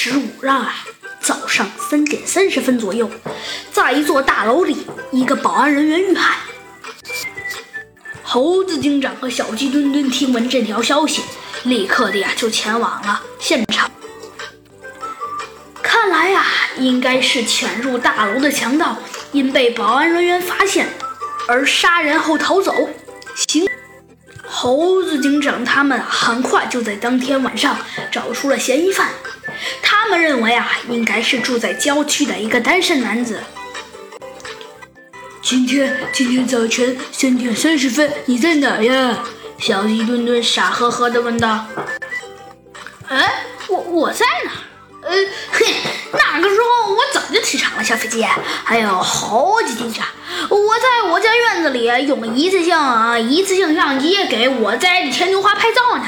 十五日啊，早上三点三十分左右，在一座大楼里，一个保安人员遇害。猴子警长和小鸡墩墩听闻这条消息，立刻的呀就前往了现场。看来呀，应该是潜入大楼的强盗因被保安人员发现而杀人后逃走。行，猴子警长他们很快就在当天晚上找出了嫌疑犯。他们认为啊，应该是住在郊区的一个单身男子。今天，今天早晨三点三十分，你在哪呀？小鸡墩墩傻呵呵地问道。哎，我我在哪？呃，嘿，那个时候我早就起床了，小飞机。还有猴子警长，我在我家院子里用一次性啊一次性相机给我摘的牵牛花拍照呢。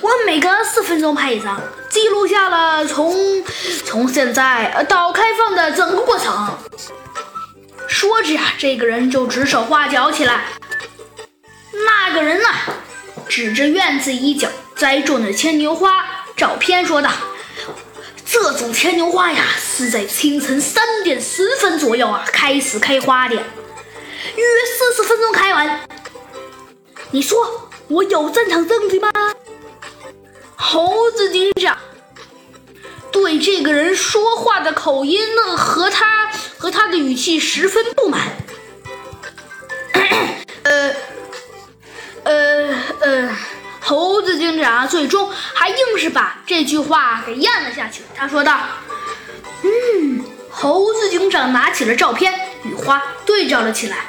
我每隔四分钟拍一张，记录下了从从现在到开放的整个过程。说着呀，这个人就指手画脚起来。那个人呢，指着院子一角栽种的牵牛花照片说道：“这种牵牛花呀，是在清晨三点十分左右啊开始开花的，约四十分钟开完。你说我有正常证据吗？”这个人说话的口音呢和他。和他的语气十分不满。呃，呃呃，猴子警长最终还硬是把这句话给咽了下去。他说道：“嗯。”猴子警长拿起了照片与花对照了起来，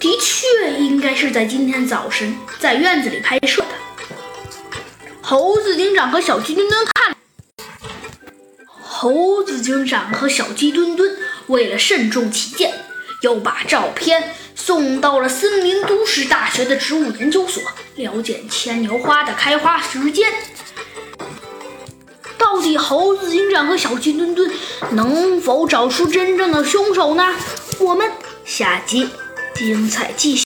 的确应该是在今天早晨在院子里拍摄的。猴子警长和小鸡墩墩看，猴子警长和小鸡墩墩。为了慎重起见，又把照片送到了森林都市大学的植物研究所，了解牵牛花的开花时间。到底猴子警长和小鸡墩墩能否找出真正的凶手呢？我们下集精彩继续。